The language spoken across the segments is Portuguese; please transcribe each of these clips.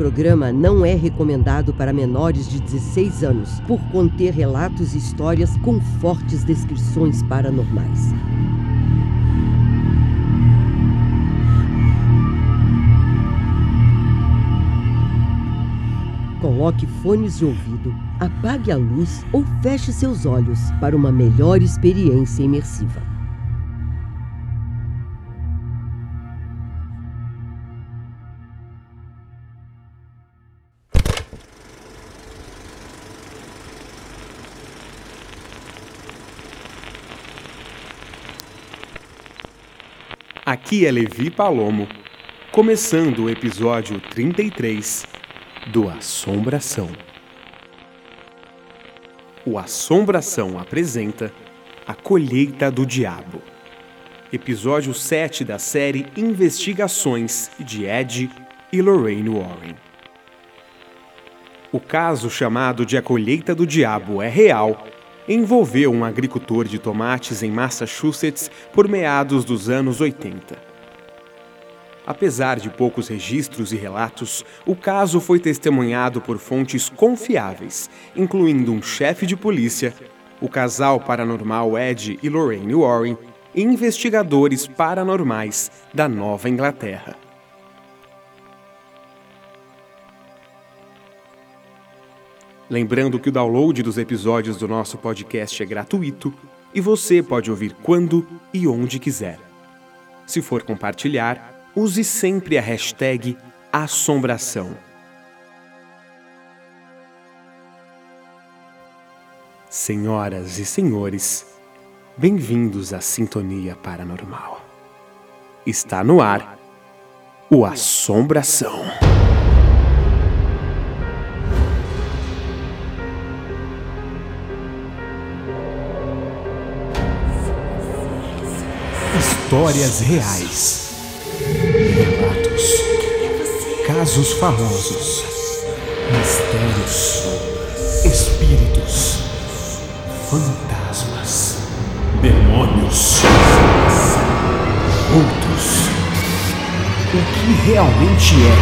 programa não é recomendado para menores de 16 anos, por conter relatos e histórias com fortes descrições paranormais. Coloque fones de ouvido, apague a luz ou feche seus olhos para uma melhor experiência imersiva. Aqui é Levi Palomo, começando o episódio 33 do Assombração. O Assombração apresenta A Colheita do Diabo, episódio 7 da série Investigações de Ed e Lorraine Warren. O caso chamado de A Colheita do Diabo é real envolveu um agricultor de tomates em Massachusetts por meados dos anos 80. Apesar de poucos registros e relatos, o caso foi testemunhado por fontes confiáveis, incluindo um chefe de polícia, o casal paranormal Ed e Lorraine Warren e investigadores paranormais da Nova Inglaterra. Lembrando que o download dos episódios do nosso podcast é gratuito e você pode ouvir quando e onde quiser. Se for compartilhar, use sempre a hashtag Assombração. Senhoras e senhores, bem-vindos à Sintonia Paranormal. Está no ar o Assombração. Histórias reais. Relatos. Casos famosos. Mistérios. Espíritos. Fantasmas. Demônios. Outros. O que realmente é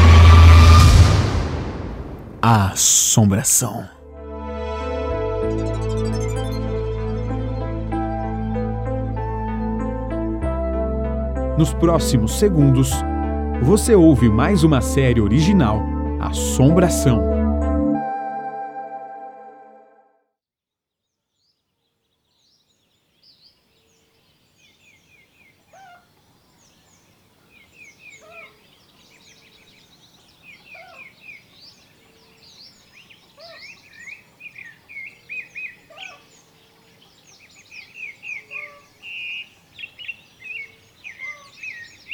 a assombração? Nos próximos segundos, você ouve mais uma série original, Assombração.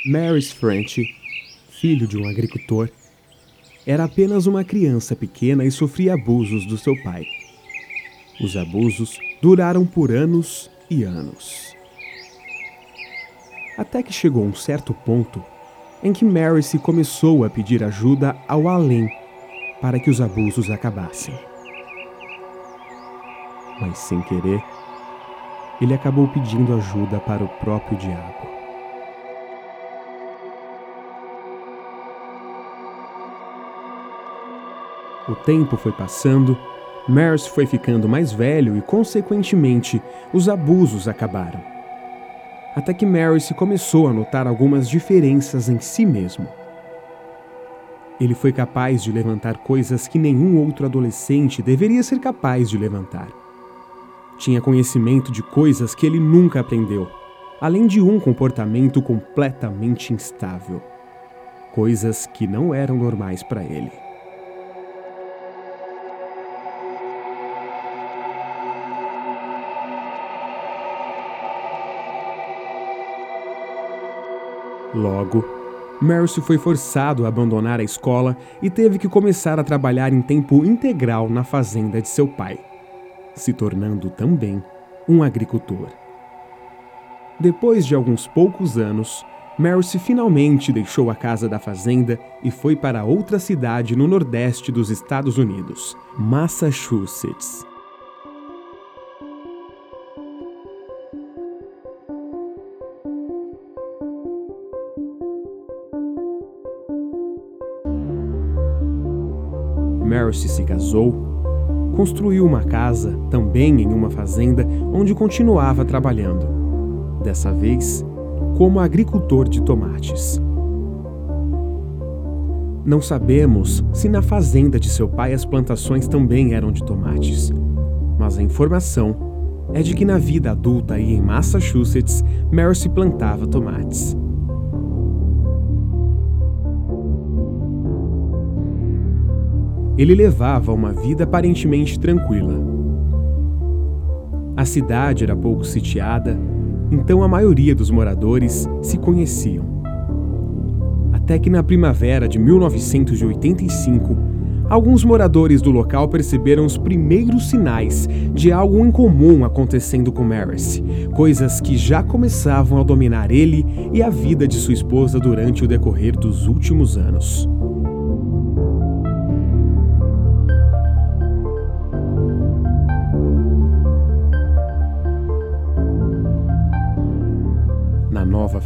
Maris French, filho de um agricultor, era apenas uma criança pequena e sofria abusos do seu pai. Os abusos duraram por anos e anos. Até que chegou um certo ponto em que Mary se começou a pedir ajuda ao além para que os abusos acabassem. Mas sem querer, ele acabou pedindo ajuda para o próprio diabo. O tempo foi passando, Mers foi ficando mais velho e, consequentemente, os abusos acabaram. Até que Mary começou a notar algumas diferenças em si mesmo. Ele foi capaz de levantar coisas que nenhum outro adolescente deveria ser capaz de levantar. Tinha conhecimento de coisas que ele nunca aprendeu, além de um comportamento completamente instável. Coisas que não eram normais para ele. Logo, Mercy foi forçado a abandonar a escola e teve que começar a trabalhar em tempo integral na fazenda de seu pai, se tornando também um agricultor. Depois de alguns poucos anos, Mercy finalmente deixou a casa da fazenda e foi para outra cidade no nordeste dos Estados Unidos, Massachusetts. Mercy se casou, construiu uma casa, também em uma fazenda, onde continuava trabalhando. Dessa vez, como agricultor de tomates. Não sabemos se na fazenda de seu pai as plantações também eram de tomates, mas a informação é de que na vida adulta e em Massachusetts, Mercy plantava tomates. Ele levava uma vida aparentemente tranquila. A cidade era pouco sitiada, então a maioria dos moradores se conheciam. Até que na primavera de 1985, alguns moradores do local perceberam os primeiros sinais de algo incomum acontecendo com Maris, coisas que já começavam a dominar ele e a vida de sua esposa durante o decorrer dos últimos anos.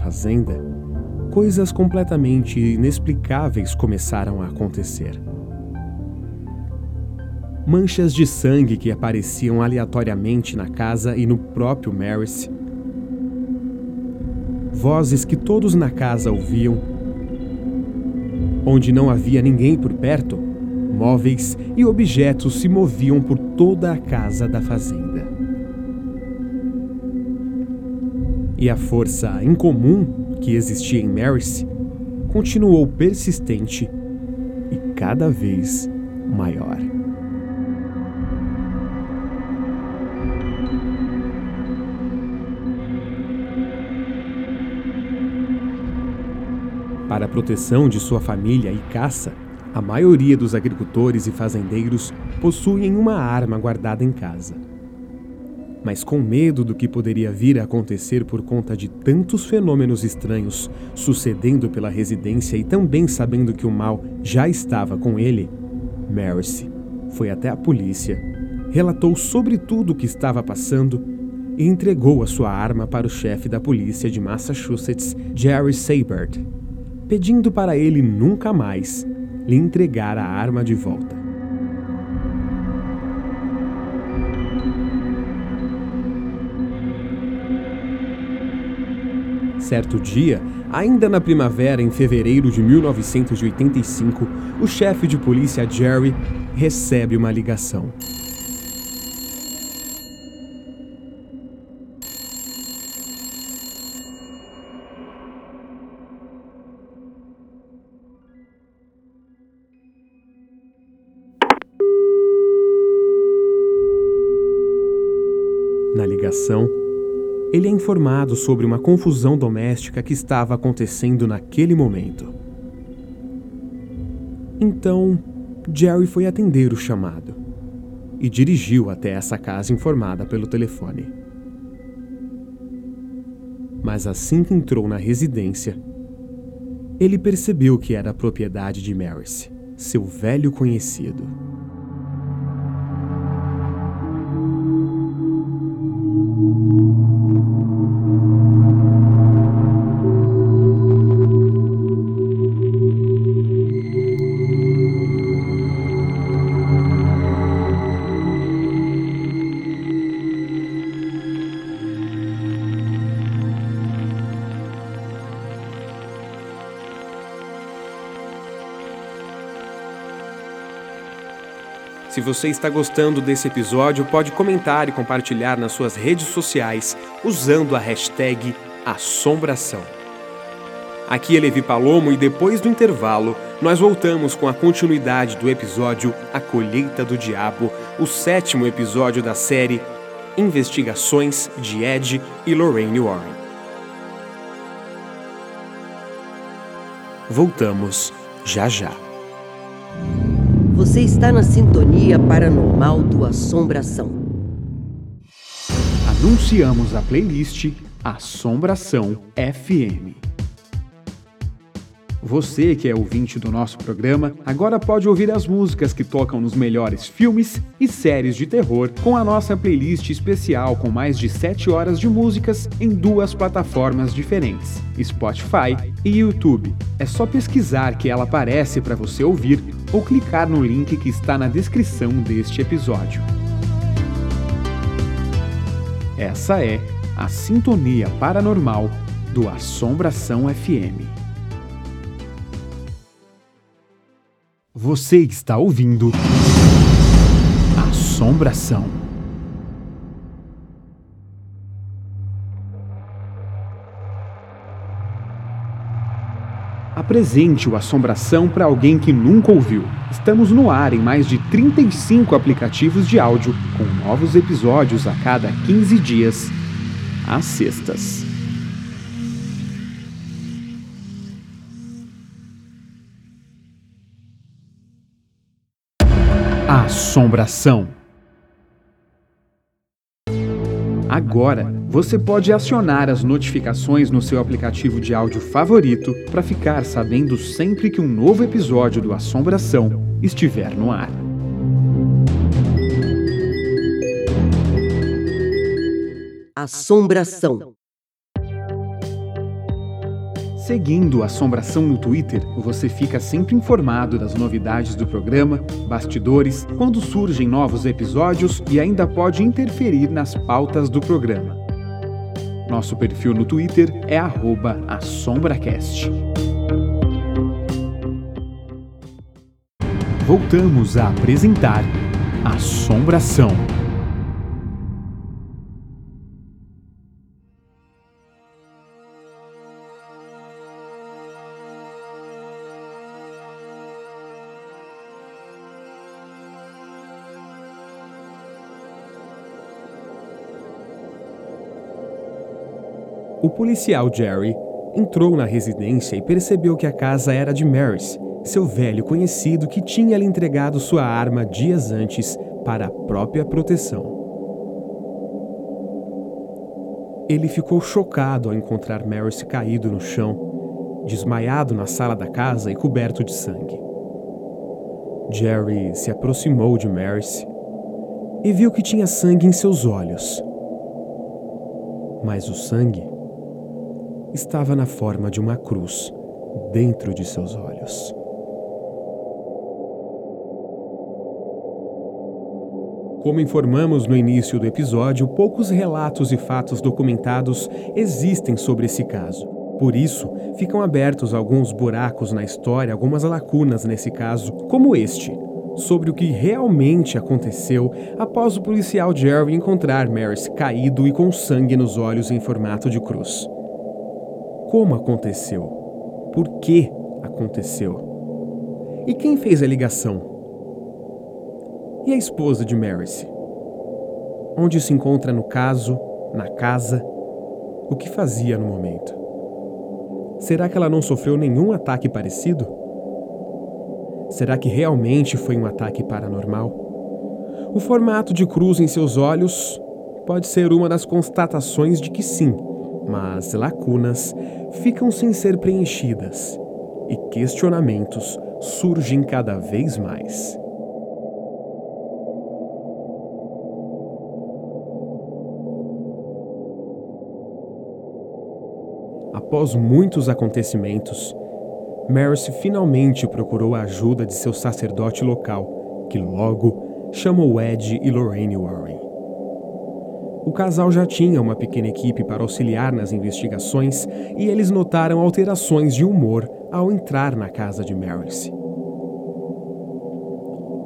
Fazenda, coisas completamente inexplicáveis começaram a acontecer. Manchas de sangue que apareciam aleatoriamente na casa e no próprio Maris. Vozes que todos na casa ouviam. Onde não havia ninguém por perto, móveis e objetos se moviam por toda a casa da fazenda. E a força incomum que existia em Maris continuou persistente e cada vez maior. Para a proteção de sua família e caça, a maioria dos agricultores e fazendeiros possuem uma arma guardada em casa mas com medo do que poderia vir a acontecer por conta de tantos fenômenos estranhos sucedendo pela residência e também sabendo que o mal já estava com ele, Mercy foi até a polícia, relatou sobre tudo o que estava passando e entregou a sua arma para o chefe da polícia de Massachusetts, Jerry Sabert, pedindo para ele nunca mais lhe entregar a arma de volta. Certo dia, ainda na primavera, em fevereiro de 1985, o chefe de polícia Jerry recebe uma ligação. Na ligação, ele é informado sobre uma confusão doméstica que estava acontecendo naquele momento. Então, Jerry foi atender o chamado e dirigiu até essa casa informada pelo telefone. Mas assim que entrou na residência, ele percebeu que era a propriedade de Maris, seu velho conhecido. Se você está gostando desse episódio, pode comentar e compartilhar nas suas redes sociais usando a hashtag Assombração. Aqui é Levi Palomo e depois do intervalo, nós voltamos com a continuidade do episódio A Colheita do Diabo, o sétimo episódio da série Investigações de Ed e Lorraine Warren. Voltamos já já. Você está na sintonia paranormal do Assombração. Anunciamos a playlist Assombração FM. Você que é ouvinte do nosso programa, agora pode ouvir as músicas que tocam nos melhores filmes e séries de terror com a nossa playlist especial com mais de 7 horas de músicas em duas plataformas diferentes, Spotify e YouTube. É só pesquisar que ela aparece para você ouvir ou clicar no link que está na descrição deste episódio. Essa é a Sintonia Paranormal do Assombração FM. Você está ouvindo Assombração. Apresente o Assombração para alguém que nunca ouviu. Estamos no ar em mais de 35 aplicativos de áudio, com novos episódios a cada 15 dias, às sextas. Assombração. Agora, você pode acionar as notificações no seu aplicativo de áudio favorito para ficar sabendo sempre que um novo episódio do Assombração estiver no ar. Assombração. Seguindo Assombração no Twitter, você fica sempre informado das novidades do programa, bastidores, quando surgem novos episódios e ainda pode interferir nas pautas do programa. Nosso perfil no Twitter é @assombracast. Voltamos a apresentar Assombração. Policial Jerry entrou na residência e percebeu que a casa era de Maris, seu velho conhecido que tinha lhe entregado sua arma dias antes para a própria proteção. Ele ficou chocado ao encontrar Maris caído no chão, desmaiado na sala da casa e coberto de sangue. Jerry se aproximou de Maris e viu que tinha sangue em seus olhos. Mas o sangue estava na forma de uma cruz dentro de seus olhos. Como informamos no início do episódio, poucos relatos e fatos documentados existem sobre esse caso. Por isso, ficam abertos alguns buracos na história, algumas lacunas nesse caso, como este, sobre o que realmente aconteceu após o policial Jerry encontrar Maris caído e com sangue nos olhos em formato de cruz. Como aconteceu? Por que aconteceu? E quem fez a ligação? E a esposa de Maris? Onde se encontra no caso, na casa? O que fazia no momento? Será que ela não sofreu nenhum ataque parecido? Será que realmente foi um ataque paranormal? O formato de cruz em seus olhos pode ser uma das constatações de que sim, mas lacunas ficam sem ser preenchidas e questionamentos surgem cada vez mais. Após muitos acontecimentos, Maris finalmente procurou a ajuda de seu sacerdote local, que logo chamou Ed e Lorraine Warren. O casal já tinha uma pequena equipe para auxiliar nas investigações e eles notaram alterações de humor ao entrar na casa de Maris.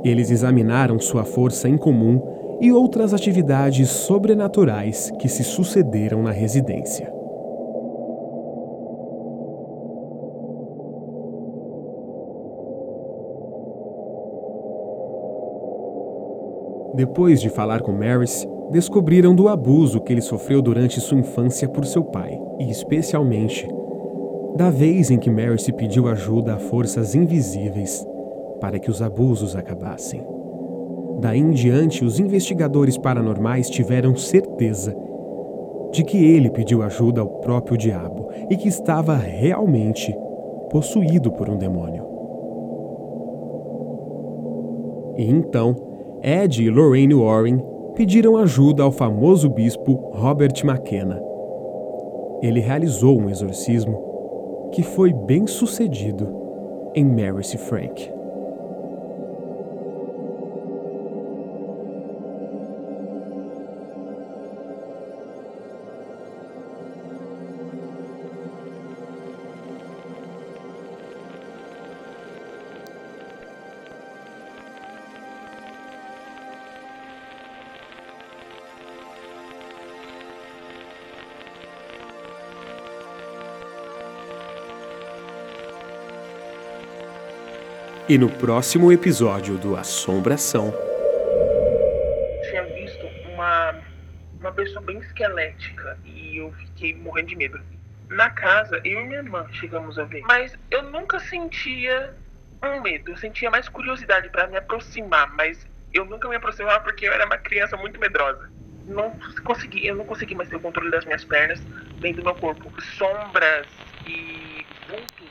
Eles examinaram sua força em comum e outras atividades sobrenaturais que se sucederam na residência. Depois de falar com Maris, descobriram do abuso que ele sofreu durante sua infância por seu pai, e especialmente da vez em que Mary se pediu ajuda a forças invisíveis para que os abusos acabassem. Daí em diante, os investigadores paranormais tiveram certeza de que ele pediu ajuda ao próprio diabo e que estava realmente possuído por um demônio. E então, Ed e Lorraine Warren pediram ajuda ao famoso bispo Robert McKenna. Ele realizou um exorcismo que foi bem sucedido em Mary Frank. E no próximo episódio do Assombração. Tinha visto uma, uma pessoa bem esquelética e eu fiquei morrendo de medo. Na casa, eu e minha irmã chegamos a ver. Mas eu nunca sentia um medo, eu sentia mais curiosidade para me aproximar, mas eu nunca me aproximava porque eu era uma criança muito medrosa. Não consegui, eu não consegui mais ter o controle das minhas pernas dentro do meu corpo. Sombras e vultos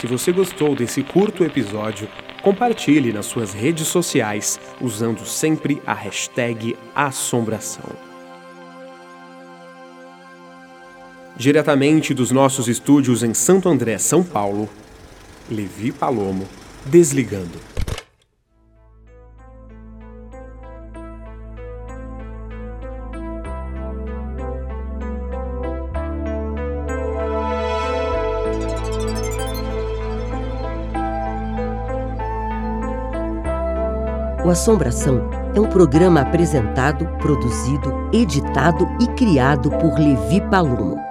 Se você gostou desse curto episódio, compartilhe nas suas redes sociais usando sempre a hashtag Assombração. Diretamente dos nossos estúdios em Santo André, São Paulo, Levi Palomo, desligando. O Assombração é um programa apresentado, produzido, editado e criado por Levi Palomo.